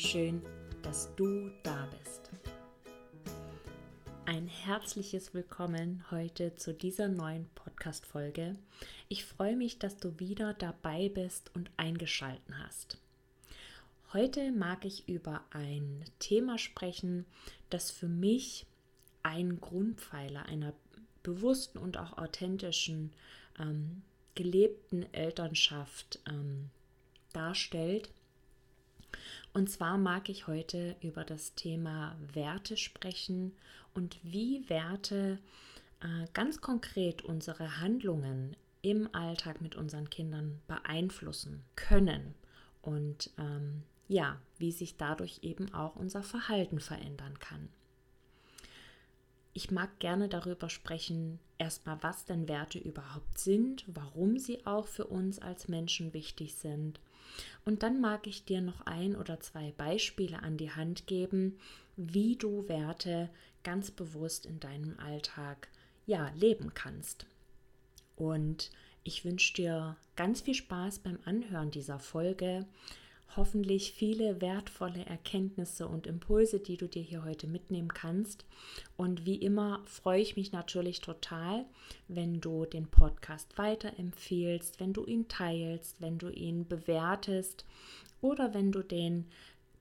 Schön, dass du da bist. Ein herzliches Willkommen heute zu dieser neuen Podcast-Folge. Ich freue mich, dass du wieder dabei bist und eingeschalten hast. Heute mag ich über ein Thema sprechen, das für mich ein Grundpfeiler einer bewussten und auch authentischen, ähm, gelebten Elternschaft ähm, darstellt. Und zwar mag ich heute über das Thema Werte sprechen und wie Werte äh, ganz konkret unsere Handlungen im Alltag mit unseren Kindern beeinflussen können und ähm, ja, wie sich dadurch eben auch unser Verhalten verändern kann. Ich mag gerne darüber sprechen, erstmal, was denn Werte überhaupt sind, warum sie auch für uns als Menschen wichtig sind und dann mag ich dir noch ein oder zwei Beispiele an die Hand geben, wie du Werte ganz bewusst in deinem Alltag ja leben kannst. Und ich wünsche dir ganz viel Spaß beim Anhören dieser Folge hoffentlich viele wertvolle Erkenntnisse und Impulse, die du dir hier heute mitnehmen kannst. Und wie immer freue ich mich natürlich total, wenn du den Podcast weiterempfehlst, wenn du ihn teilst, wenn du ihn bewertest oder wenn du den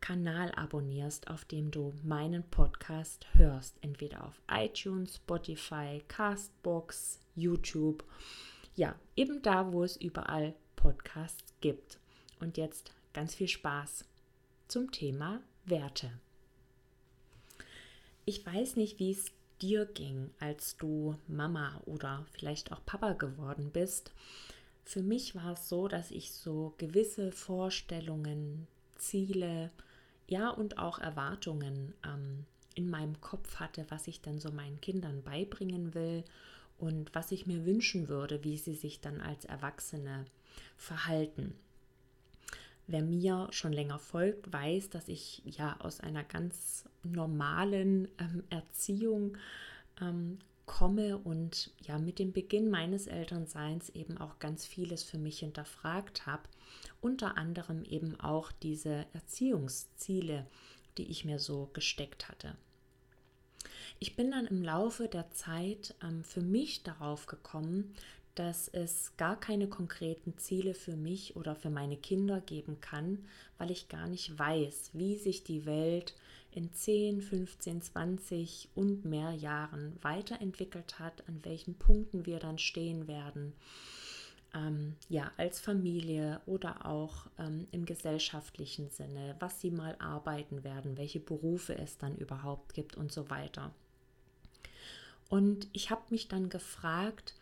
Kanal abonnierst, auf dem du meinen Podcast hörst, entweder auf iTunes, Spotify, Castbox, YouTube, ja, eben da, wo es überall Podcasts gibt. Und jetzt ganz viel Spaß zum Thema Werte. Ich weiß nicht, wie es dir ging, als du Mama oder vielleicht auch Papa geworden bist. Für mich war es so, dass ich so gewisse Vorstellungen, Ziele, ja und auch Erwartungen ähm, in meinem Kopf hatte, was ich dann so meinen Kindern beibringen will und was ich mir wünschen würde, wie sie sich dann als Erwachsene verhalten. Wer mir schon länger folgt, weiß, dass ich ja aus einer ganz normalen ähm, Erziehung ähm, komme und ja mit dem Beginn meines Elternseins eben auch ganz vieles für mich hinterfragt habe. Unter anderem eben auch diese Erziehungsziele, die ich mir so gesteckt hatte. Ich bin dann im Laufe der Zeit ähm, für mich darauf gekommen, dass es gar keine konkreten Ziele für mich oder für meine Kinder geben kann, weil ich gar nicht weiß, wie sich die Welt in 10, 15, 20 und mehr Jahren weiterentwickelt hat, an welchen Punkten wir dann stehen werden. Ähm, ja, als Familie oder auch ähm, im gesellschaftlichen Sinne, was sie mal arbeiten werden, welche Berufe es dann überhaupt gibt und so weiter. Und ich habe mich dann gefragt,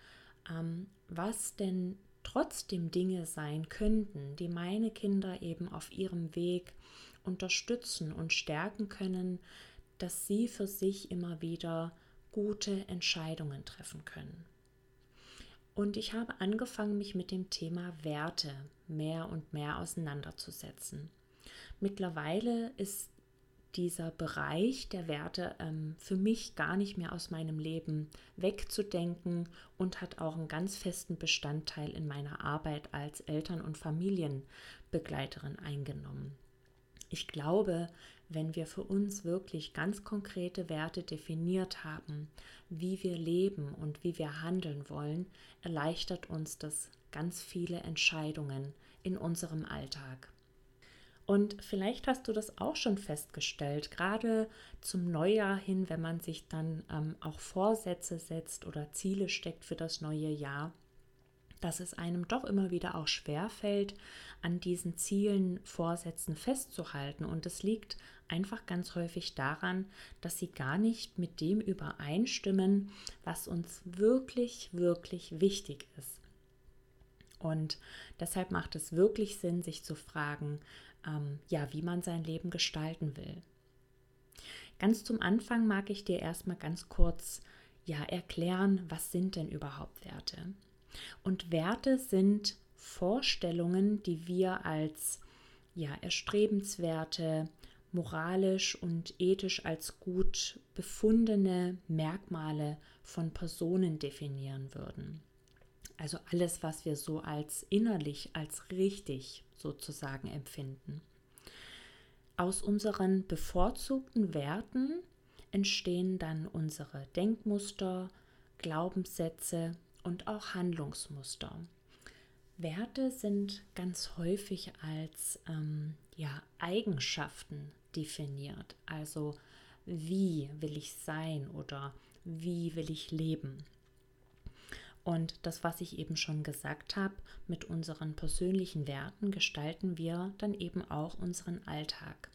ähm, was denn trotzdem Dinge sein könnten, die meine Kinder eben auf ihrem Weg unterstützen und stärken können, dass sie für sich immer wieder gute Entscheidungen treffen können. Und ich habe angefangen, mich mit dem Thema Werte mehr und mehr auseinanderzusetzen. Mittlerweile ist dieser Bereich der Werte ähm, für mich gar nicht mehr aus meinem Leben wegzudenken und hat auch einen ganz festen Bestandteil in meiner Arbeit als Eltern- und Familienbegleiterin eingenommen. Ich glaube, wenn wir für uns wirklich ganz konkrete Werte definiert haben, wie wir leben und wie wir handeln wollen, erleichtert uns das ganz viele Entscheidungen in unserem Alltag. Und vielleicht hast du das auch schon festgestellt, gerade zum Neujahr hin, wenn man sich dann ähm, auch Vorsätze setzt oder Ziele steckt für das neue Jahr, dass es einem doch immer wieder auch schwer fällt, an diesen Zielen, Vorsätzen festzuhalten. Und es liegt einfach ganz häufig daran, dass sie gar nicht mit dem übereinstimmen, was uns wirklich, wirklich wichtig ist. Und deshalb macht es wirklich Sinn, sich zu fragen, ähm, ja, wie man sein Leben gestalten will. Ganz zum Anfang mag ich dir erstmal ganz kurz ja erklären, was sind denn überhaupt Werte? Und Werte sind Vorstellungen, die wir als ja erstrebenswerte, moralisch und ethisch als gut befundene Merkmale von Personen definieren würden. Also alles, was wir so als innerlich, als richtig sozusagen empfinden. Aus unseren bevorzugten Werten entstehen dann unsere Denkmuster, Glaubenssätze und auch Handlungsmuster. Werte sind ganz häufig als ähm, ja, Eigenschaften definiert. Also wie will ich sein oder wie will ich leben. Und das, was ich eben schon gesagt habe, mit unseren persönlichen Werten gestalten wir dann eben auch unseren Alltag.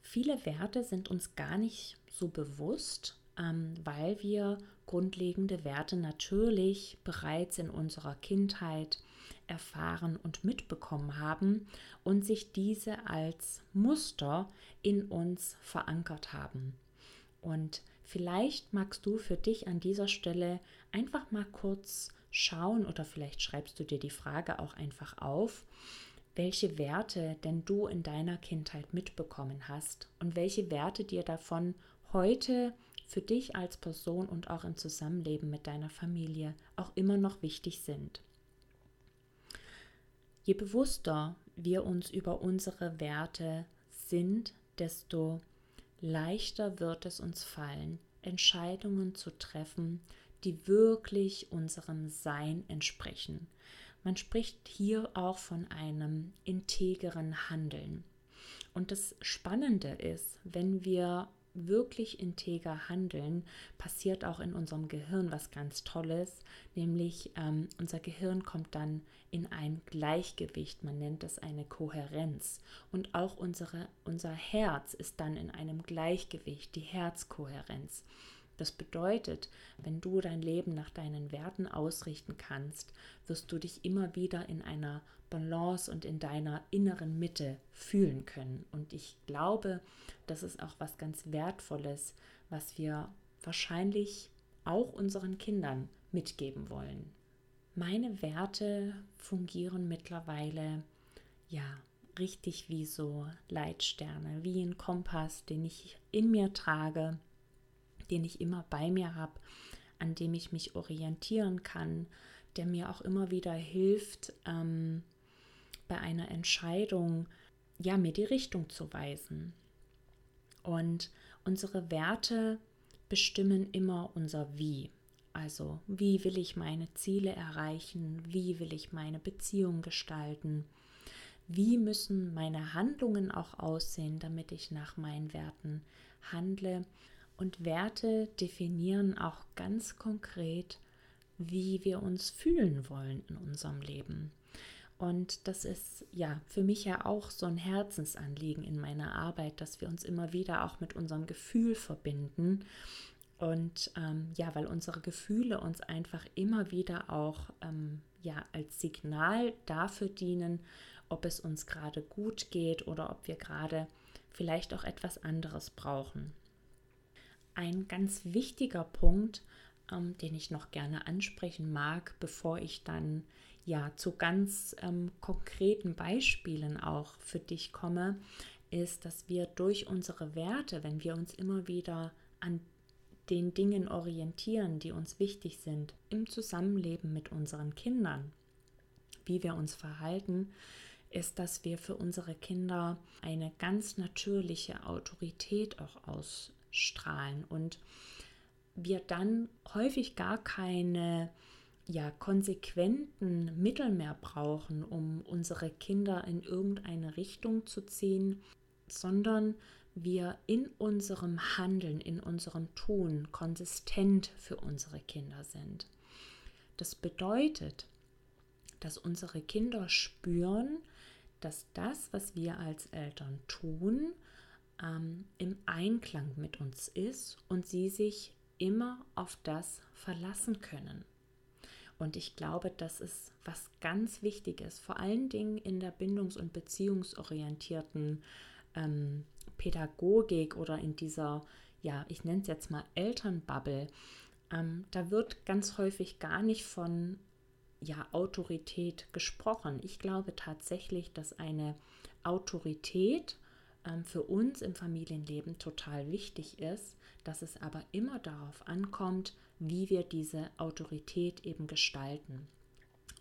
Viele Werte sind uns gar nicht so bewusst, ähm, weil wir grundlegende Werte natürlich bereits in unserer Kindheit erfahren und mitbekommen haben und sich diese als Muster in uns verankert haben. Und vielleicht magst du für dich an dieser Stelle einfach mal kurz schauen oder vielleicht schreibst du dir die Frage auch einfach auf, welche Werte denn du in deiner Kindheit mitbekommen hast und welche Werte dir davon heute für dich als Person und auch im Zusammenleben mit deiner Familie auch immer noch wichtig sind. Je bewusster wir uns über unsere Werte sind, desto leichter wird es uns fallen, Entscheidungen zu treffen, die wirklich unserem Sein entsprechen, man spricht hier auch von einem integeren Handeln. Und das Spannende ist, wenn wir wirklich integer handeln, passiert auch in unserem Gehirn was ganz Tolles, nämlich ähm, unser Gehirn kommt dann in ein Gleichgewicht, man nennt es eine Kohärenz und auch unsere, unser Herz ist dann in einem Gleichgewicht, die Herzkohärenz. Das bedeutet, wenn du dein Leben nach deinen Werten ausrichten kannst, wirst du dich immer wieder in einer Balance und in deiner inneren Mitte fühlen können. Und ich glaube, das ist auch was ganz Wertvolles, was wir wahrscheinlich auch unseren Kindern mitgeben wollen. Meine Werte fungieren mittlerweile ja richtig wie so Leitsterne, wie ein Kompass, den ich in mir trage den ich immer bei mir habe, an dem ich mich orientieren kann, der mir auch immer wieder hilft, ähm, bei einer Entscheidung, ja, mir die Richtung zu weisen. Und unsere Werte bestimmen immer unser Wie. Also, wie will ich meine Ziele erreichen? Wie will ich meine Beziehung gestalten? Wie müssen meine Handlungen auch aussehen, damit ich nach meinen Werten handle? Und Werte definieren auch ganz konkret, wie wir uns fühlen wollen in unserem Leben. Und das ist ja für mich ja auch so ein Herzensanliegen in meiner Arbeit, dass wir uns immer wieder auch mit unserem Gefühl verbinden. Und ähm, ja, weil unsere Gefühle uns einfach immer wieder auch ähm, ja als Signal dafür dienen, ob es uns gerade gut geht oder ob wir gerade vielleicht auch etwas anderes brauchen ein ganz wichtiger Punkt, ähm, den ich noch gerne ansprechen mag, bevor ich dann ja zu ganz ähm, konkreten Beispielen auch für dich komme, ist, dass wir durch unsere Werte, wenn wir uns immer wieder an den Dingen orientieren, die uns wichtig sind, im Zusammenleben mit unseren Kindern, wie wir uns verhalten, ist, dass wir für unsere Kinder eine ganz natürliche Autorität auch aus, strahlen und wir dann häufig gar keine ja, konsequenten Mittel mehr brauchen, um unsere Kinder in irgendeine Richtung zu ziehen, sondern wir in unserem Handeln, in unserem Tun konsistent für unsere Kinder sind. Das bedeutet, dass unsere Kinder spüren, dass das, was wir als Eltern tun, ähm, im Einklang mit uns ist und sie sich immer auf das verlassen können. Und ich glaube, das ist was ganz Wichtiges, vor allen Dingen in der bindungs- und beziehungsorientierten ähm, Pädagogik oder in dieser, ja, ich nenne es jetzt mal Elternbubble. Ähm, da wird ganz häufig gar nicht von ja, Autorität gesprochen. Ich glaube tatsächlich, dass eine Autorität für uns im Familienleben total wichtig ist, dass es aber immer darauf ankommt, wie wir diese Autorität eben gestalten.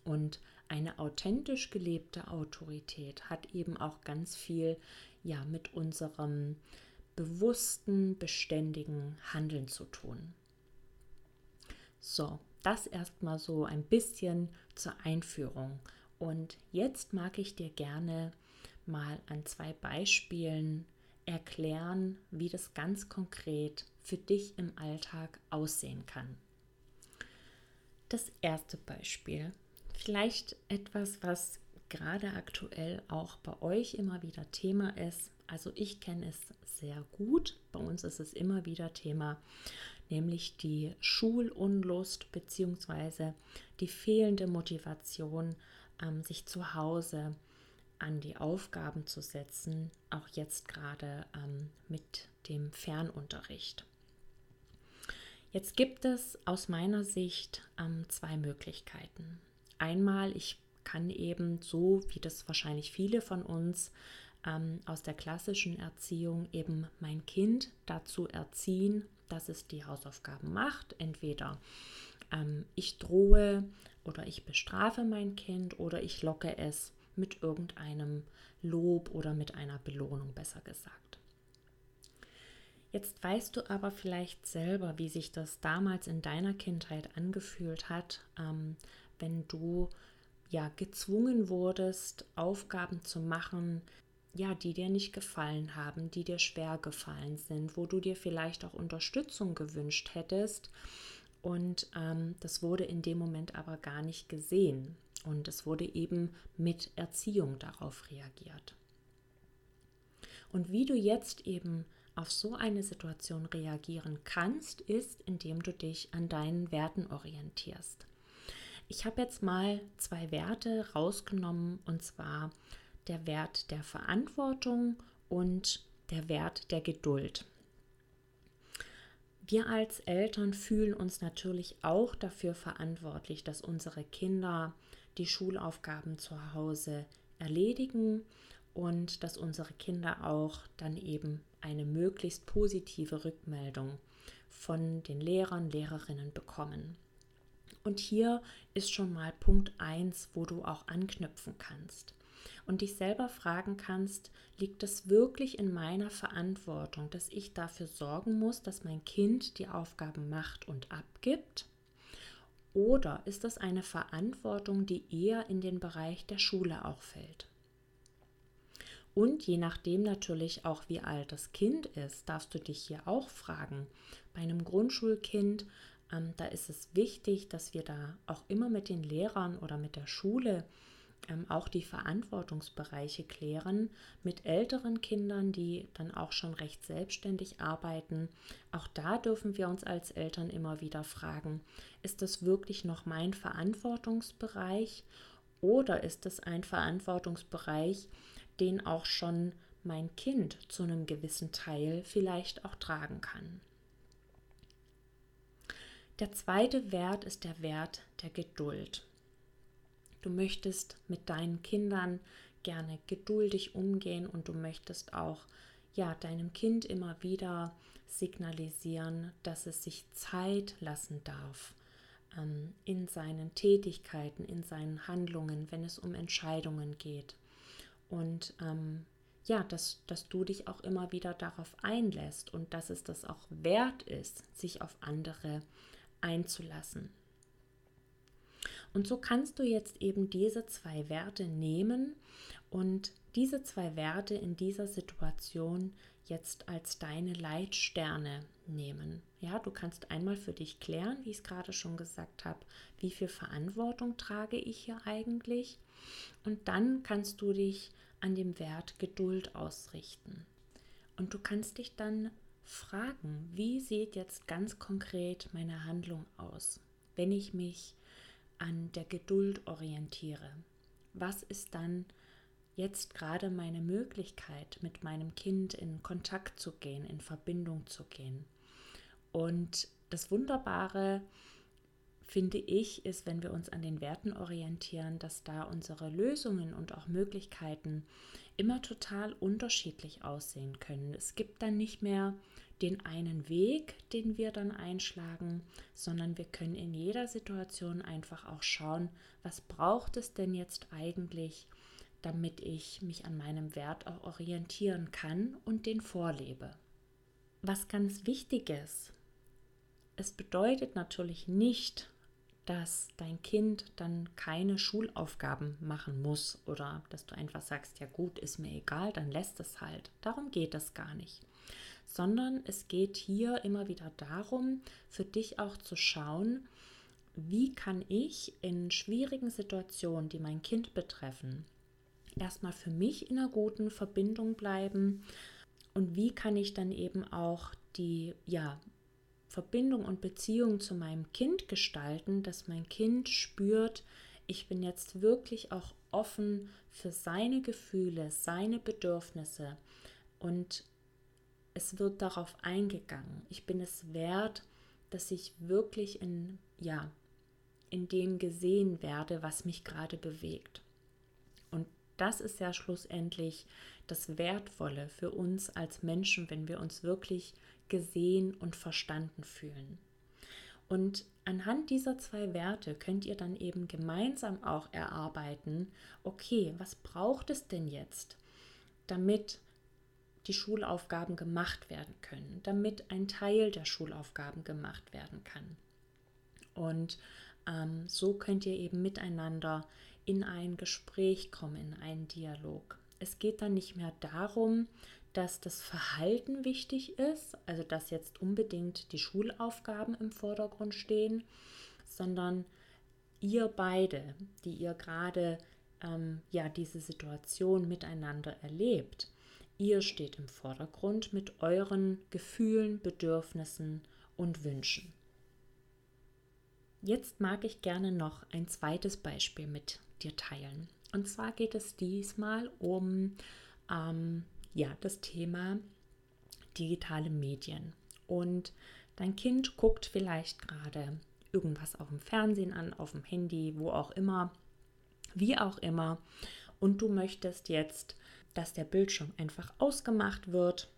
Und eine authentisch gelebte Autorität hat eben auch ganz viel ja mit unserem bewussten, beständigen Handeln zu tun. So, das erstmal so ein bisschen zur Einführung. Und jetzt mag ich dir gerne mal an zwei Beispielen erklären, wie das ganz konkret für dich im Alltag aussehen kann. Das erste Beispiel, vielleicht etwas, was gerade aktuell auch bei euch immer wieder Thema ist. Also ich kenne es sehr gut, bei uns ist es immer wieder Thema, nämlich die Schulunlust bzw. die fehlende Motivation, ähm, sich zu Hause an die Aufgaben zu setzen, auch jetzt gerade ähm, mit dem Fernunterricht. Jetzt gibt es aus meiner Sicht ähm, zwei Möglichkeiten. Einmal, ich kann eben so, wie das wahrscheinlich viele von uns ähm, aus der klassischen Erziehung, eben mein Kind dazu erziehen, dass es die Hausaufgaben macht. Entweder ähm, ich drohe oder ich bestrafe mein Kind oder ich locke es mit irgendeinem Lob oder mit einer Belohnung, besser gesagt. Jetzt weißt du aber vielleicht selber, wie sich das damals in deiner Kindheit angefühlt hat, ähm, wenn du ja gezwungen wurdest, Aufgaben zu machen, ja, die dir nicht gefallen haben, die dir schwer gefallen sind, wo du dir vielleicht auch Unterstützung gewünscht hättest. Und ähm, das wurde in dem Moment aber gar nicht gesehen. Und es wurde eben mit Erziehung darauf reagiert. Und wie du jetzt eben auf so eine Situation reagieren kannst, ist, indem du dich an deinen Werten orientierst. Ich habe jetzt mal zwei Werte rausgenommen, und zwar der Wert der Verantwortung und der Wert der Geduld. Wir als Eltern fühlen uns natürlich auch dafür verantwortlich, dass unsere Kinder die Schulaufgaben zu Hause erledigen und dass unsere Kinder auch dann eben eine möglichst positive Rückmeldung von den Lehrern, Lehrerinnen bekommen. Und hier ist schon mal Punkt 1, wo du auch anknüpfen kannst und dich selber fragen kannst, liegt es wirklich in meiner Verantwortung, dass ich dafür sorgen muss, dass mein Kind die Aufgaben macht und abgibt? Oder ist das eine Verantwortung, die eher in den Bereich der Schule auch fällt? Und je nachdem natürlich auch, wie alt das Kind ist, darfst du dich hier auch fragen. Bei einem Grundschulkind, ähm, da ist es wichtig, dass wir da auch immer mit den Lehrern oder mit der Schule ähm, auch die Verantwortungsbereiche klären. Mit älteren Kindern, die dann auch schon recht selbstständig arbeiten, auch da dürfen wir uns als Eltern immer wieder fragen, ist das wirklich noch mein Verantwortungsbereich oder ist es ein Verantwortungsbereich, den auch schon mein Kind zu einem gewissen Teil vielleicht auch tragen kann. Der zweite Wert ist der Wert der Geduld. Du möchtest mit deinen Kindern gerne geduldig umgehen und du möchtest auch ja deinem Kind immer wieder signalisieren, dass es sich Zeit lassen darf ähm, in seinen Tätigkeiten, in seinen Handlungen, wenn es um Entscheidungen geht. Und ähm, ja, dass, dass du dich auch immer wieder darauf einlässt und dass es das auch wert ist, sich auf andere einzulassen. Und so kannst du jetzt eben diese zwei Werte nehmen und diese zwei Werte in dieser Situation jetzt als deine Leitsterne nehmen. Ja, du kannst einmal für dich klären, wie ich es gerade schon gesagt habe, wie viel Verantwortung trage ich hier eigentlich? Und dann kannst du dich an dem Wert Geduld ausrichten. Und du kannst dich dann fragen, wie sieht jetzt ganz konkret meine Handlung aus, wenn ich mich an der Geduld orientiere? Was ist dann jetzt gerade meine Möglichkeit, mit meinem Kind in Kontakt zu gehen, in Verbindung zu gehen? Und das Wunderbare finde ich, ist, wenn wir uns an den Werten orientieren, dass da unsere Lösungen und auch Möglichkeiten immer total unterschiedlich aussehen können. Es gibt dann nicht mehr den einen Weg, den wir dann einschlagen, sondern wir können in jeder Situation einfach auch schauen, was braucht es denn jetzt eigentlich, damit ich mich an meinem Wert auch orientieren kann und den vorlebe. Was ganz wichtig ist, es bedeutet natürlich nicht, dass dein Kind dann keine Schulaufgaben machen muss oder dass du einfach sagst, ja gut, ist mir egal, dann lässt es halt. Darum geht es gar nicht. Sondern es geht hier immer wieder darum, für dich auch zu schauen, wie kann ich in schwierigen Situationen, die mein Kind betreffen, erstmal für mich in einer guten Verbindung bleiben und wie kann ich dann eben auch die ja Verbindung und Beziehung zu meinem Kind gestalten, dass mein Kind spürt, ich bin jetzt wirklich auch offen für seine Gefühle, seine Bedürfnisse und es wird darauf eingegangen. Ich bin es wert, dass ich wirklich in ja, in dem gesehen werde, was mich gerade bewegt. Und das ist ja schlussendlich das Wertvolle für uns als Menschen, wenn wir uns wirklich gesehen und verstanden fühlen. Und anhand dieser zwei Werte könnt ihr dann eben gemeinsam auch erarbeiten, okay, was braucht es denn jetzt, damit die Schulaufgaben gemacht werden können, damit ein Teil der Schulaufgaben gemacht werden kann. Und ähm, so könnt ihr eben miteinander in ein Gespräch kommen, in einen Dialog. Es geht dann nicht mehr darum, dass das Verhalten wichtig ist, also dass jetzt unbedingt die Schulaufgaben im Vordergrund stehen, sondern ihr beide, die ihr gerade ähm, ja diese Situation miteinander erlebt, ihr steht im Vordergrund mit euren Gefühlen, Bedürfnissen und Wünschen. Jetzt mag ich gerne noch ein zweites Beispiel mit dir teilen. Und zwar geht es diesmal um ähm, ja, das Thema digitale Medien. Und dein Kind guckt vielleicht gerade irgendwas auf dem Fernsehen an, auf dem Handy, wo auch immer, wie auch immer. Und du möchtest jetzt, dass der Bildschirm einfach ausgemacht wird,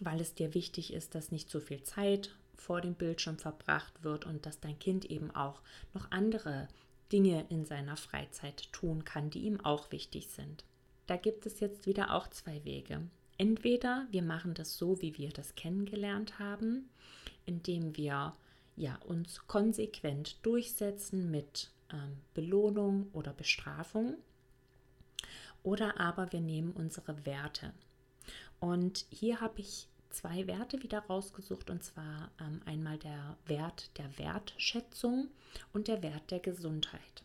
weil es dir wichtig ist, dass nicht so viel Zeit vor dem Bildschirm verbracht wird und dass dein Kind eben auch noch andere Dinge in seiner Freizeit tun kann, die ihm auch wichtig sind. Da gibt es jetzt wieder auch zwei Wege. Entweder wir machen das so, wie wir das kennengelernt haben, indem wir ja, uns konsequent durchsetzen mit ähm, Belohnung oder Bestrafung. Oder aber wir nehmen unsere Werte. Und hier habe ich zwei Werte wieder rausgesucht, und zwar ähm, einmal der Wert der Wertschätzung und der Wert der Gesundheit.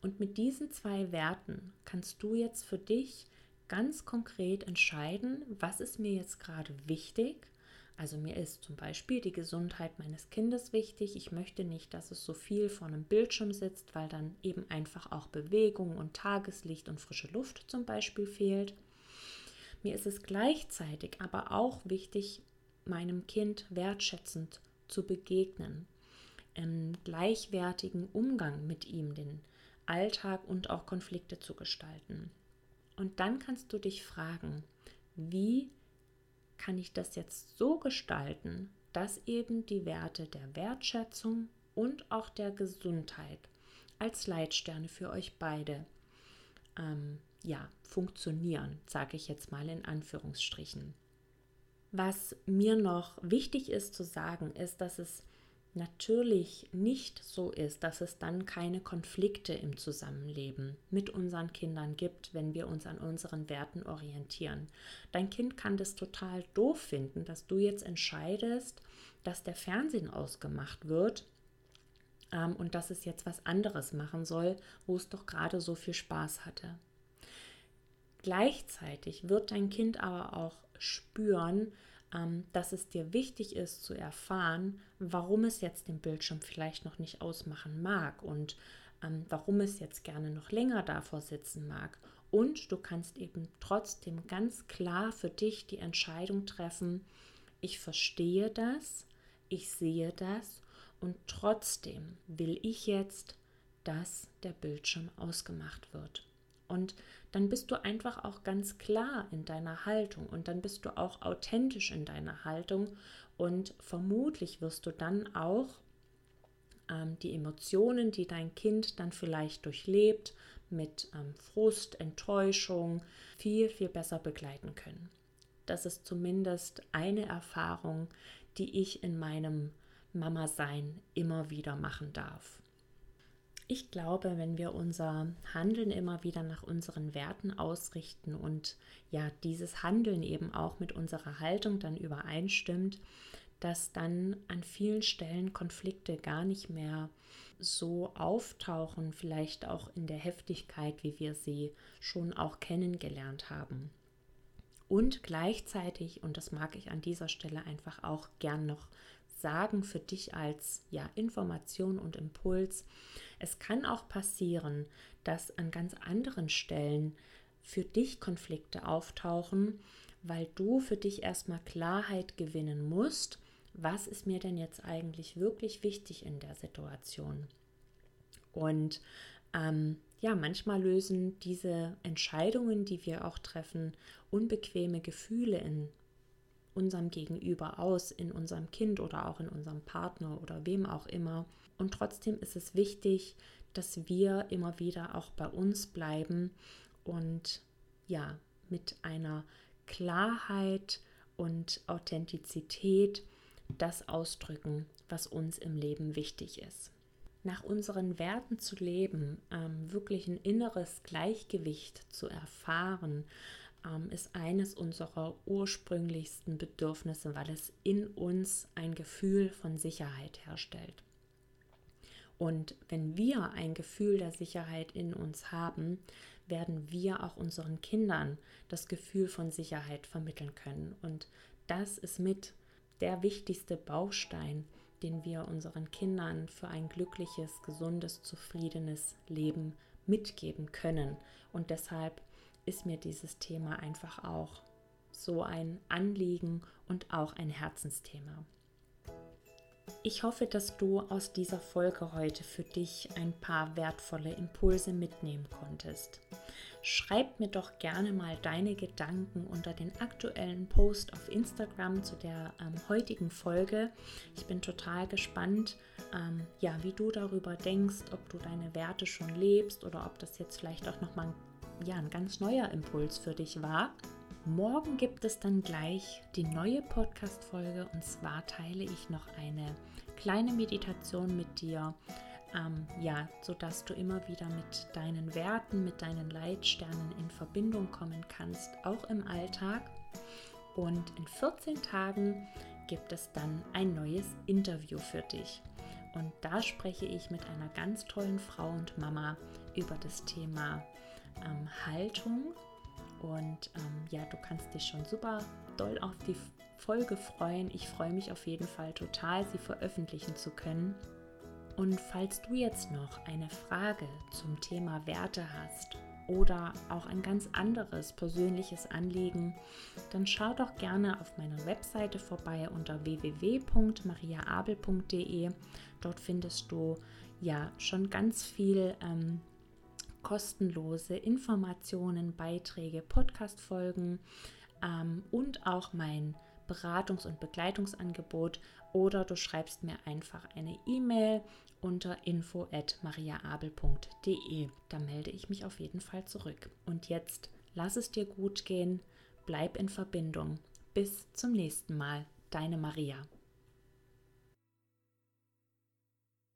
Und mit diesen zwei Werten kannst du jetzt für dich ganz konkret entscheiden, was ist mir jetzt gerade wichtig. Also mir ist zum Beispiel die Gesundheit meines Kindes wichtig. Ich möchte nicht, dass es so viel vor einem Bildschirm sitzt, weil dann eben einfach auch Bewegung und Tageslicht und frische Luft zum Beispiel fehlt. Mir ist es gleichzeitig aber auch wichtig, meinem Kind wertschätzend zu begegnen, im gleichwertigen Umgang mit ihm, den Alltag und auch Konflikte zu gestalten. Und dann kannst du dich fragen, wie kann ich das jetzt so gestalten, dass eben die Werte der Wertschätzung und auch der Gesundheit als Leitsterne für euch beide ähm, ja, funktionieren, sage ich jetzt mal in Anführungsstrichen. Was mir noch wichtig ist zu sagen, ist, dass es natürlich nicht so ist, dass es dann keine Konflikte im Zusammenleben mit unseren Kindern gibt, wenn wir uns an unseren Werten orientieren. Dein Kind kann das total doof finden, dass du jetzt entscheidest, dass der Fernsehen ausgemacht wird ähm, und dass es jetzt was anderes machen soll, wo es doch gerade so viel Spaß hatte. Gleichzeitig wird dein Kind aber auch spüren, dass es dir wichtig ist zu erfahren, warum es jetzt den Bildschirm vielleicht noch nicht ausmachen mag und ähm, warum es jetzt gerne noch länger davor sitzen mag. Und du kannst eben trotzdem ganz klar für dich die Entscheidung treffen, ich verstehe das, ich sehe das und trotzdem will ich jetzt, dass der Bildschirm ausgemacht wird. Und dann bist du einfach auch ganz klar in deiner Haltung und dann bist du auch authentisch in deiner Haltung und vermutlich wirst du dann auch ähm, die Emotionen, die dein Kind dann vielleicht durchlebt, mit ähm, Frust, Enttäuschung, viel, viel besser begleiten können. Das ist zumindest eine Erfahrung, die ich in meinem Mama-Sein immer wieder machen darf. Ich glaube, wenn wir unser Handeln immer wieder nach unseren Werten ausrichten und ja, dieses Handeln eben auch mit unserer Haltung dann übereinstimmt, dass dann an vielen Stellen Konflikte gar nicht mehr so auftauchen, vielleicht auch in der Heftigkeit, wie wir sie schon auch kennengelernt haben. Und gleichzeitig, und das mag ich an dieser Stelle einfach auch gern noch sagen für dich als ja, Information und Impuls. Es kann auch passieren, dass an ganz anderen Stellen für dich Konflikte auftauchen, weil du für dich erstmal Klarheit gewinnen musst, was ist mir denn jetzt eigentlich wirklich wichtig in der Situation. Und ähm, ja, manchmal lösen diese Entscheidungen, die wir auch treffen, unbequeme Gefühle in unserem Gegenüber aus, in unserem Kind oder auch in unserem Partner oder wem auch immer. Und trotzdem ist es wichtig, dass wir immer wieder auch bei uns bleiben und ja, mit einer Klarheit und Authentizität das ausdrücken, was uns im Leben wichtig ist. Nach unseren Werten zu leben, ähm, wirklich ein inneres Gleichgewicht zu erfahren, ähm, ist eines unserer ursprünglichsten Bedürfnisse, weil es in uns ein Gefühl von Sicherheit herstellt. Und wenn wir ein Gefühl der Sicherheit in uns haben, werden wir auch unseren Kindern das Gefühl von Sicherheit vermitteln können. Und das ist mit der wichtigste Baustein, den wir unseren Kindern für ein glückliches, gesundes, zufriedenes Leben mitgeben können. Und deshalb ist mir dieses Thema einfach auch so ein Anliegen und auch ein Herzensthema. Ich hoffe, dass du aus dieser Folge heute für dich ein paar wertvolle Impulse mitnehmen konntest. Schreib mir doch gerne mal deine Gedanken unter den aktuellen Post auf Instagram zu der ähm, heutigen Folge. Ich bin total gespannt, ähm, ja, wie du darüber denkst, ob du deine Werte schon lebst oder ob das jetzt vielleicht auch nochmal ja, ein ganz neuer Impuls für dich war. Morgen gibt es dann gleich die neue Podcast-Folge und zwar teile ich noch eine kleine Meditation mit dir, ähm, ja, sodass du immer wieder mit deinen Werten, mit deinen Leitsternen in Verbindung kommen kannst, auch im Alltag. Und in 14 Tagen gibt es dann ein neues Interview für dich. Und da spreche ich mit einer ganz tollen Frau und Mama über das Thema ähm, Haltung. Und ähm, ja, du kannst dich schon super doll auf die Folge freuen. Ich freue mich auf jeden Fall total, sie veröffentlichen zu können. Und falls du jetzt noch eine Frage zum Thema Werte hast oder auch ein ganz anderes persönliches Anliegen, dann schau doch gerne auf meiner Webseite vorbei unter www.mariaabel.de. Dort findest du ja schon ganz viel ähm, kostenlose Informationen, Beiträge, Podcast-Folgen ähm, und auch mein Beratungs- und Begleitungsangebot oder du schreibst mir einfach eine E-Mail unter info@mariaabel.de. Da melde ich mich auf jeden Fall zurück. Und jetzt lass es dir gut gehen, bleib in Verbindung. Bis zum nächsten Mal, deine Maria.